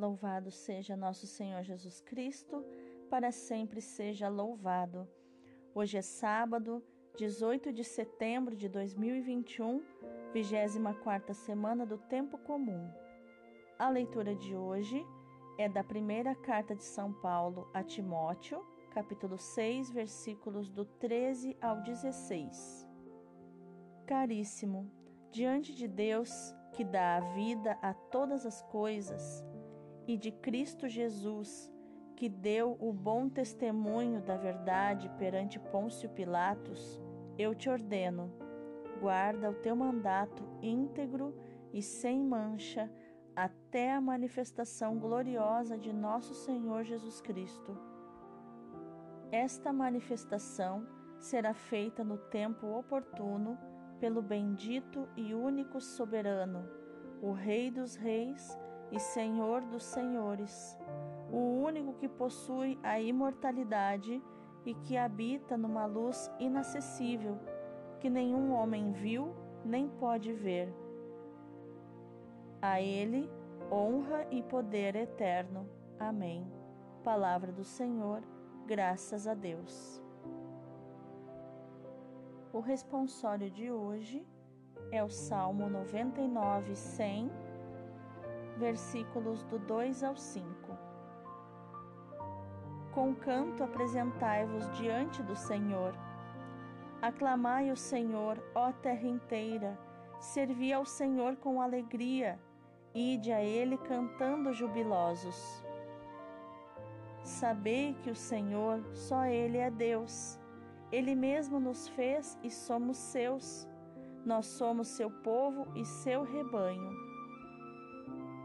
Louvado seja nosso Senhor Jesus Cristo, para sempre seja louvado. Hoje é sábado, 18 de setembro de 2021, 24 semana do Tempo Comum. A leitura de hoje é da primeira carta de São Paulo a Timóteo, capítulo 6, versículos do 13 ao 16. Caríssimo, diante de Deus, que dá a vida a todas as coisas, e de Cristo Jesus, que deu o bom testemunho da verdade perante Pôncio Pilatos, eu te ordeno, guarda o teu mandato íntegro e sem mancha até a manifestação gloriosa de nosso Senhor Jesus Cristo. Esta manifestação será feita no tempo oportuno pelo bendito e único soberano, o Rei dos Reis e Senhor dos Senhores, o único que possui a imortalidade e que habita numa luz inacessível, que nenhum homem viu nem pode ver. A Ele honra e poder eterno. Amém. Palavra do Senhor, graças a Deus. O responsório de hoje é o Salmo 99, 100 versículos do 2 ao 5. Com canto apresentai-vos diante do Senhor. Aclamai o Senhor, ó terra inteira, servi ao Senhor com alegria, ide a Ele cantando jubilosos. Sabei que o Senhor, só Ele é Deus. Ele mesmo nos fez e somos seus. Nós somos seu povo e seu rebanho.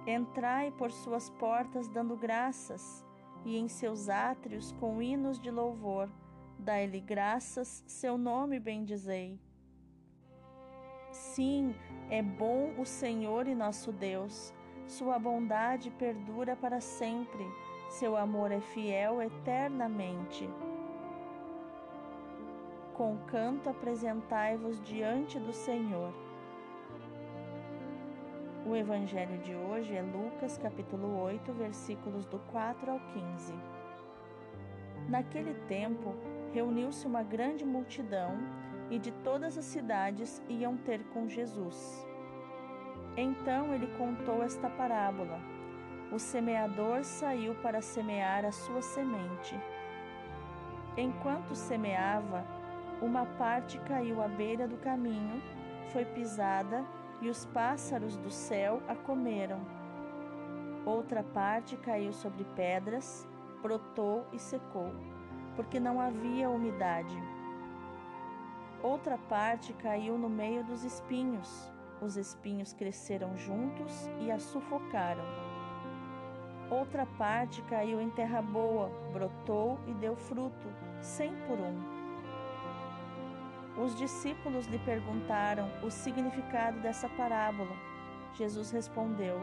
Entrai por suas portas dando graças, e em seus átrios com hinos de louvor. Dai-lhe graças, seu nome bendizei. Sim, é bom o Senhor e nosso Deus. Sua bondade perdura para sempre. Seu amor é fiel eternamente. Com canto apresentai-vos diante do Senhor o evangelho de hoje é Lucas capítulo 8, versículos do 4 ao 15. Naquele tempo, reuniu-se uma grande multidão e de todas as cidades iam ter com Jesus. Então ele contou esta parábola: O semeador saiu para semear a sua semente. Enquanto semeava, uma parte caiu à beira do caminho, foi pisada e os pássaros do céu a comeram. Outra parte caiu sobre pedras, brotou e secou, porque não havia umidade. Outra parte caiu no meio dos espinhos. Os espinhos cresceram juntos e a sufocaram. Outra parte caiu em terra boa, brotou e deu fruto, cem por um os discípulos lhe perguntaram o significado dessa parábola. Jesus respondeu: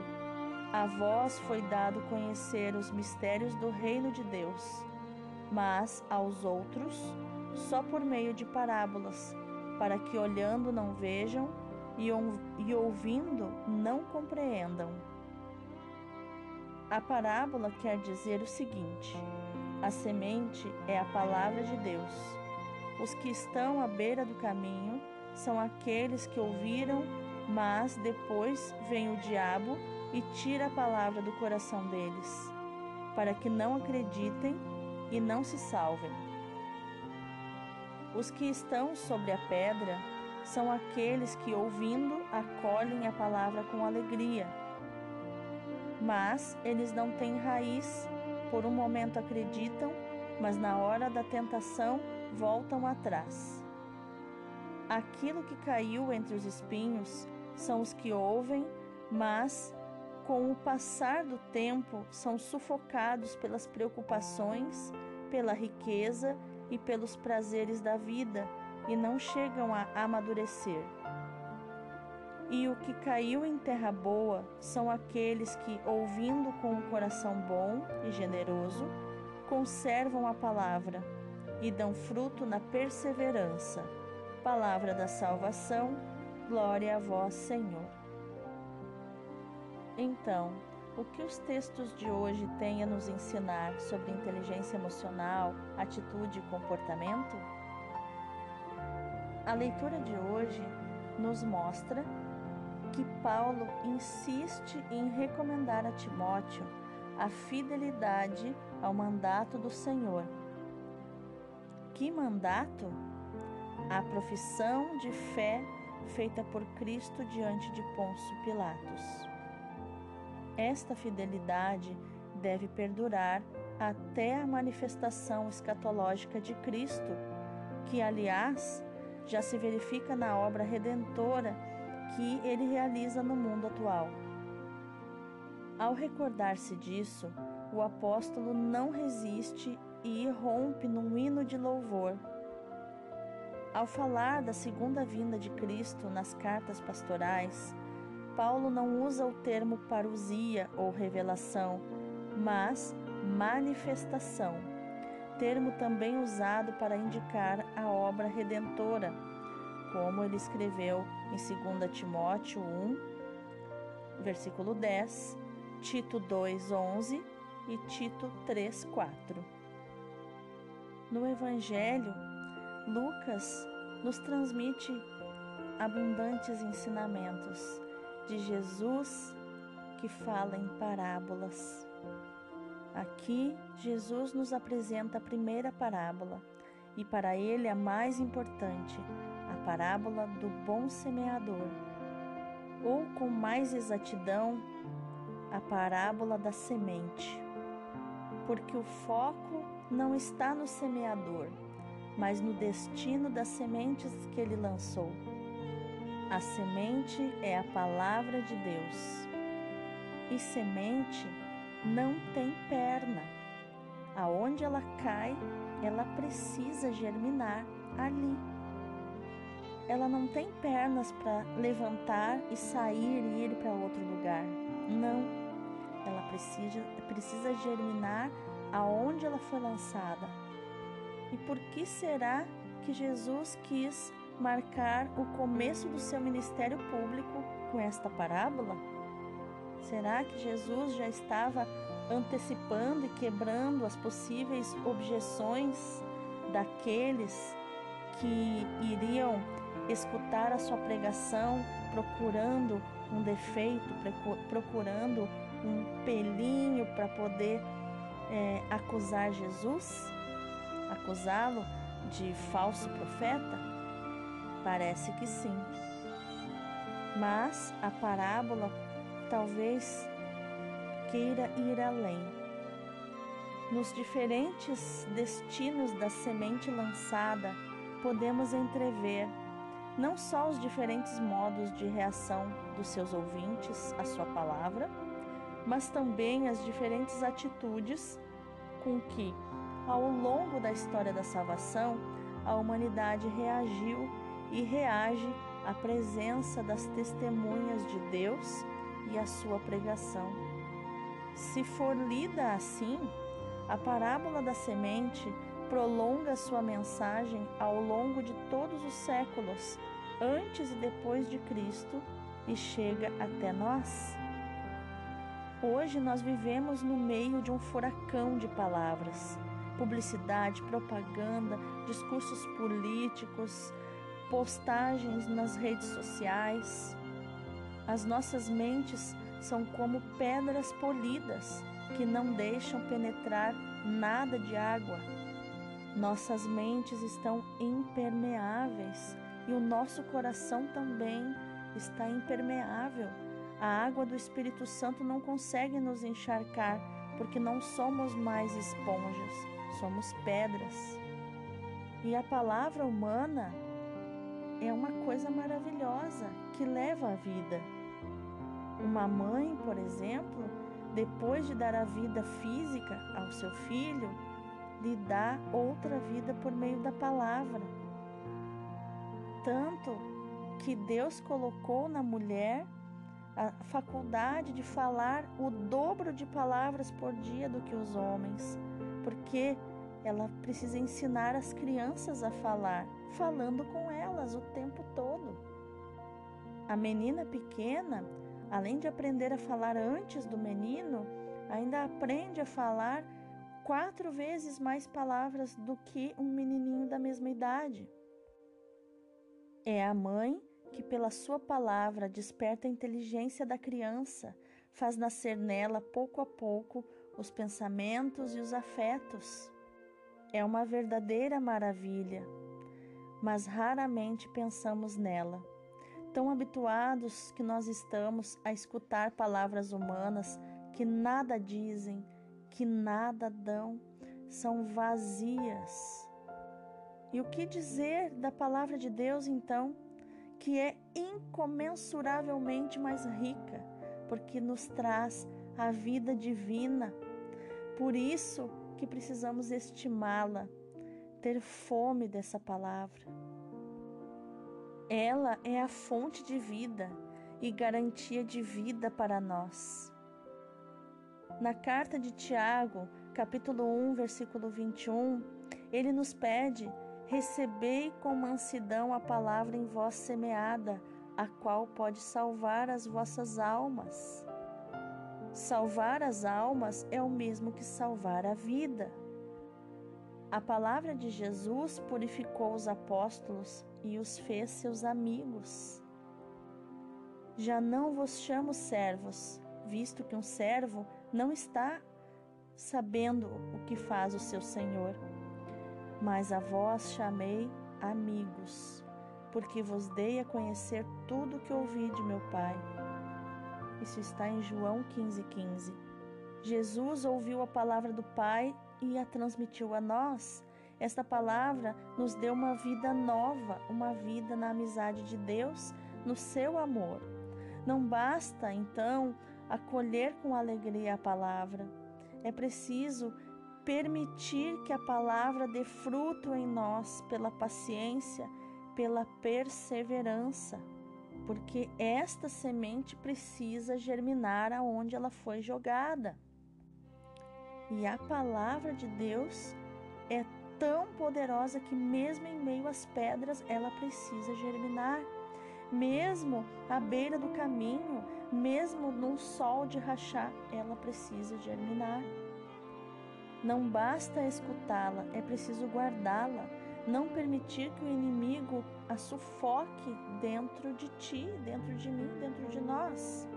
A vós foi dado conhecer os mistérios do reino de Deus, mas aos outros só por meio de parábolas, para que olhando não vejam e ouvindo não compreendam. A parábola quer dizer o seguinte: a semente é a palavra de Deus. Os que estão à beira do caminho são aqueles que ouviram, mas depois vem o diabo e tira a palavra do coração deles, para que não acreditem e não se salvem. Os que estão sobre a pedra são aqueles que, ouvindo, acolhem a palavra com alegria. Mas eles não têm raiz, por um momento acreditam, mas na hora da tentação voltam atrás. Aquilo que caiu entre os espinhos são os que ouvem, mas com o passar do tempo são sufocados pelas preocupações, pela riqueza e pelos prazeres da vida e não chegam a amadurecer. E o que caiu em terra boa são aqueles que, ouvindo com o coração bom e generoso, conservam a palavra e dão fruto na perseverança. Palavra da salvação, glória a vós, Senhor. Então, o que os textos de hoje têm a nos ensinar sobre inteligência emocional, atitude e comportamento? A leitura de hoje nos mostra que Paulo insiste em recomendar a Timóteo a fidelidade ao mandato do Senhor. Que mandato? A profissão de fé feita por Cristo diante de Pôncio Pilatos. Esta fidelidade deve perdurar até a manifestação escatológica de Cristo, que, aliás, já se verifica na obra redentora que ele realiza no mundo atual. Ao recordar-se disso, o apóstolo não resiste e irrompe num hino de louvor. Ao falar da segunda vinda de Cristo nas cartas pastorais, Paulo não usa o termo parousia ou revelação, mas manifestação, termo também usado para indicar a obra redentora, como ele escreveu em 2 Timóteo 1, versículo 10, Tito 2, 11 e Tito 3, 4. No Evangelho, Lucas nos transmite abundantes ensinamentos de Jesus que fala em parábolas. Aqui, Jesus nos apresenta a primeira parábola e, para ele, a mais importante, a parábola do bom semeador, ou com mais exatidão, a parábola da semente. Porque o foco não está no semeador, mas no destino das sementes que ele lançou. A semente é a palavra de Deus. E semente não tem perna. Aonde ela cai, ela precisa germinar ali. Ela não tem pernas para levantar e sair e ir para outro lugar. Não. Ela precisa, precisa germinar aonde ela foi lançada. E por que será que Jesus quis marcar o começo do seu ministério público com esta parábola? Será que Jesus já estava antecipando e quebrando as possíveis objeções daqueles que iriam escutar a sua pregação procurando um defeito, procurando um pelinho para poder é, acusar Jesus, acusá-lo de falso profeta? Parece que sim. Mas a parábola talvez queira ir além. Nos diferentes destinos da semente lançada, podemos entrever não só os diferentes modos de reação dos seus ouvintes à sua palavra, mas também as diferentes atitudes com que, ao longo da história da salvação, a humanidade reagiu e reage à presença das testemunhas de Deus e à sua pregação. Se for lida assim, a parábola da semente prolonga sua mensagem ao longo de todos os séculos, antes e depois de Cristo, e chega até nós. Hoje nós vivemos no meio de um furacão de palavras, publicidade, propaganda, discursos políticos, postagens nas redes sociais. As nossas mentes são como pedras polidas que não deixam penetrar nada de água. Nossas mentes estão impermeáveis e o nosso coração também está impermeável. A água do Espírito Santo não consegue nos encharcar porque não somos mais esponjas, somos pedras. E a palavra humana é uma coisa maravilhosa que leva à vida. Uma mãe, por exemplo, depois de dar a vida física ao seu filho, lhe dá outra vida por meio da palavra. Tanto que Deus colocou na mulher a faculdade de falar o dobro de palavras por dia do que os homens, porque ela precisa ensinar as crianças a falar, falando com elas o tempo todo. A menina pequena além de aprender a falar antes do menino, ainda aprende a falar quatro vezes mais palavras do que um menininho da mesma idade. É a mãe que, pela sua palavra, desperta a inteligência da criança, faz nascer nela pouco a pouco os pensamentos e os afetos. É uma verdadeira maravilha, mas raramente pensamos nela. Tão habituados que nós estamos a escutar palavras humanas que nada dizem, que nada dão, são vazias. E o que dizer da palavra de Deus então, que é incomensuravelmente mais rica, porque nos traz a vida divina. Por isso que precisamos estimá-la, ter fome dessa palavra. Ela é a fonte de vida e garantia de vida para nós. Na carta de Tiago, capítulo 1, versículo 21, ele nos pede: Recebei com mansidão a palavra em vós semeada, a qual pode salvar as vossas almas. Salvar as almas é o mesmo que salvar a vida. A palavra de Jesus purificou os apóstolos e os fez seus amigos. Já não vos chamo servos, visto que um servo não está sabendo o que faz o seu Senhor. Mas a vós chamei amigos, porque vos dei a conhecer tudo o que ouvi de meu Pai. Isso está em João 15,15. 15. Jesus ouviu a palavra do Pai e a transmitiu a nós. Esta palavra nos deu uma vida nova, uma vida na amizade de Deus, no seu amor. Não basta, então, acolher com alegria a palavra. É preciso permitir que a palavra dê fruto em nós pela paciência, pela perseverança, porque esta semente precisa germinar aonde ela foi jogada. E a palavra de Deus é tão poderosa que, mesmo em meio às pedras, ela precisa germinar. Mesmo à beira do caminho, mesmo num sol de rachar, ela precisa germinar. Não basta escutá-la, é preciso guardá-la, não permitir que o inimigo a sufoque dentro de ti, dentro de mim, dentro de nós.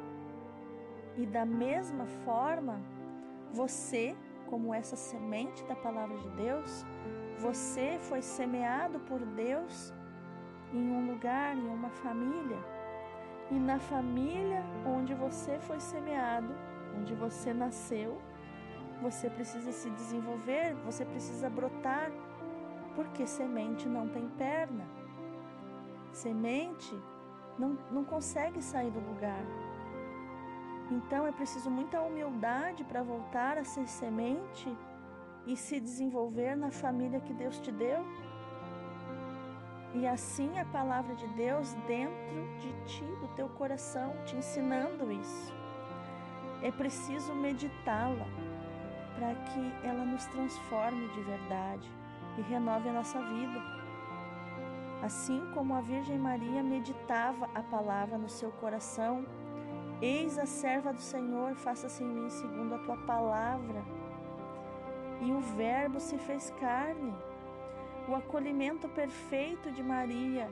E da mesma forma, você, como essa semente da palavra de Deus, você foi semeado por Deus em um lugar, em uma família e na família onde você foi semeado, onde você nasceu, você precisa se desenvolver, você precisa brotar, porque semente não tem perna. Semente não, não consegue sair do lugar. Então é preciso muita humildade para voltar a ser semente e se desenvolver na família que Deus te deu e assim a palavra de Deus dentro de ti, do teu coração, te ensinando isso. É preciso meditá-la para que ela nos transforme de verdade e renove a nossa vida. Assim como a Virgem Maria meditava a palavra no seu coração, eis a serva do Senhor, faça-se em mim segundo a tua palavra. E o Verbo se fez carne o acolhimento perfeito de Maria,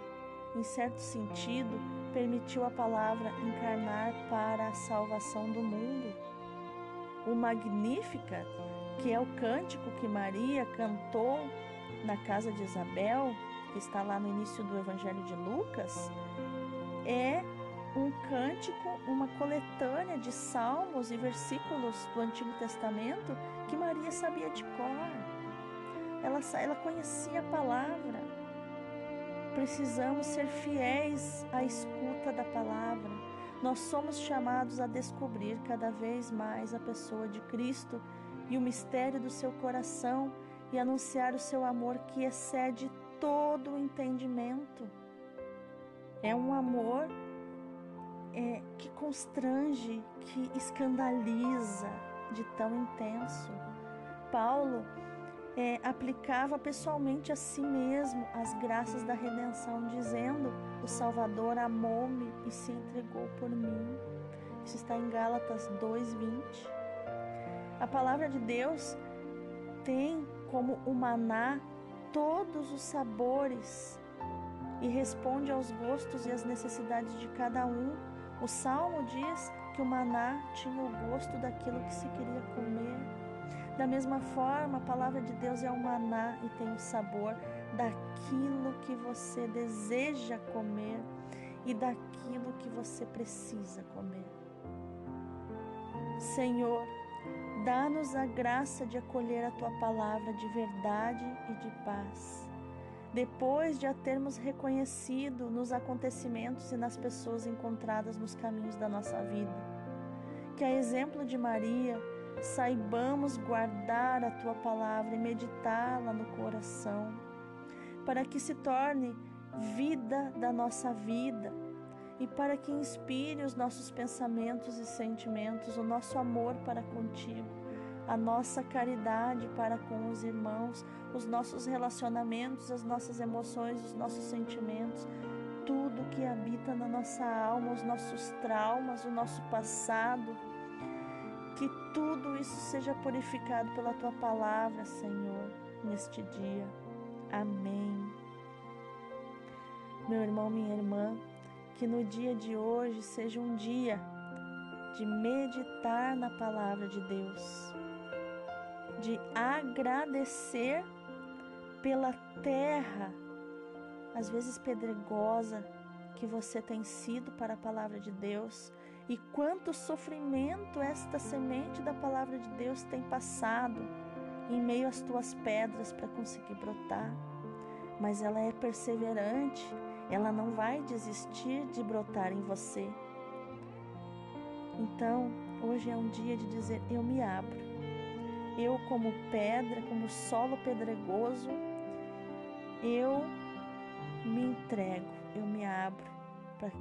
em certo sentido, permitiu a palavra encarnar para a salvação do mundo. O Magnífica, que é o cântico que Maria cantou na casa de Isabel, que está lá no início do Evangelho de Lucas, é um cântico, uma coletânea de salmos e versículos do Antigo Testamento que Maria sabia de cor ela, ela conhecia a palavra. Precisamos ser fiéis à escuta da palavra. Nós somos chamados a descobrir cada vez mais a pessoa de Cristo e o mistério do seu coração e anunciar o seu amor que excede todo o entendimento. É um amor é, que constrange, que escandaliza de tão intenso. Paulo é, aplicava pessoalmente a si mesmo as graças da redenção, dizendo: O Salvador amou-me e se entregou por mim. Isso está em Gálatas 2:20. A palavra de Deus tem como o maná todos os sabores e responde aos gostos e às necessidades de cada um. O salmo diz que o maná tinha o gosto daquilo que se queria comer. Da mesma forma, a palavra de Deus é o maná e tem o sabor daquilo que você deseja comer e daquilo que você precisa comer. Senhor, dá-nos a graça de acolher a tua palavra de verdade e de paz. Depois de a termos reconhecido nos acontecimentos e nas pessoas encontradas nos caminhos da nossa vida, que a exemplo de Maria, saibamos guardar a tua palavra e meditá-la no coração, para que se torne vida da nossa vida e para que inspire os nossos pensamentos e sentimentos, o nosso amor para contigo, a nossa caridade para com os irmãos, os nossos relacionamentos, as nossas emoções, os nossos sentimentos, tudo que habita na nossa alma, os nossos traumas, o nosso passado. Que tudo isso seja purificado pela tua palavra, Senhor, neste dia. Amém. Meu irmão, minha irmã, que no dia de hoje seja um dia de meditar na palavra de Deus, de agradecer pela terra, às vezes pedregosa, que você tem sido para a palavra de Deus e quanto sofrimento esta semente da palavra de Deus tem passado em meio às tuas pedras para conseguir brotar. Mas ela é perseverante ela não vai desistir de brotar em você. Então, hoje é um dia de dizer: Eu me abro. Eu, como pedra, como solo pedregoso, eu me entrego, eu me abro,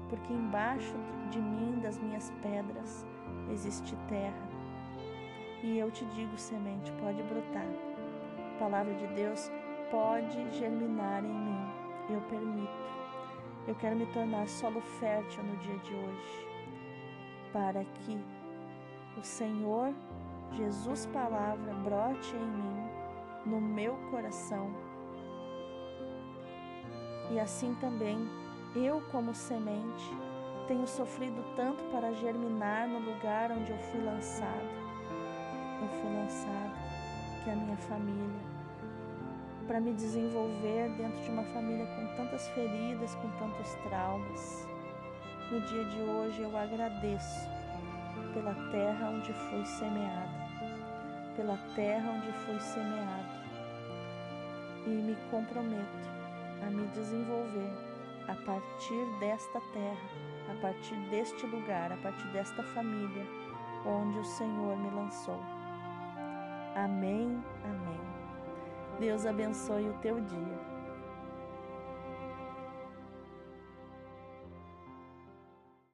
porque embaixo de mim, das minhas pedras, existe terra. E eu te digo, semente, pode brotar. A palavra de Deus pode germinar em mim. Eu permito. Eu quero me tornar solo fértil no dia de hoje, para que o Senhor Jesus Palavra brote em mim, no meu coração. E assim também, eu, como semente, tenho sofrido tanto para germinar no lugar onde eu fui lançado. Eu fui lançado, que é a minha família para me desenvolver dentro de uma família com tantas feridas, com tantos traumas. No dia de hoje eu agradeço pela terra onde fui semeada, pela terra onde fui semeado e me comprometo a me desenvolver a partir desta terra, a partir deste lugar, a partir desta família onde o Senhor me lançou. Amém, amém. Deus abençoe o teu dia.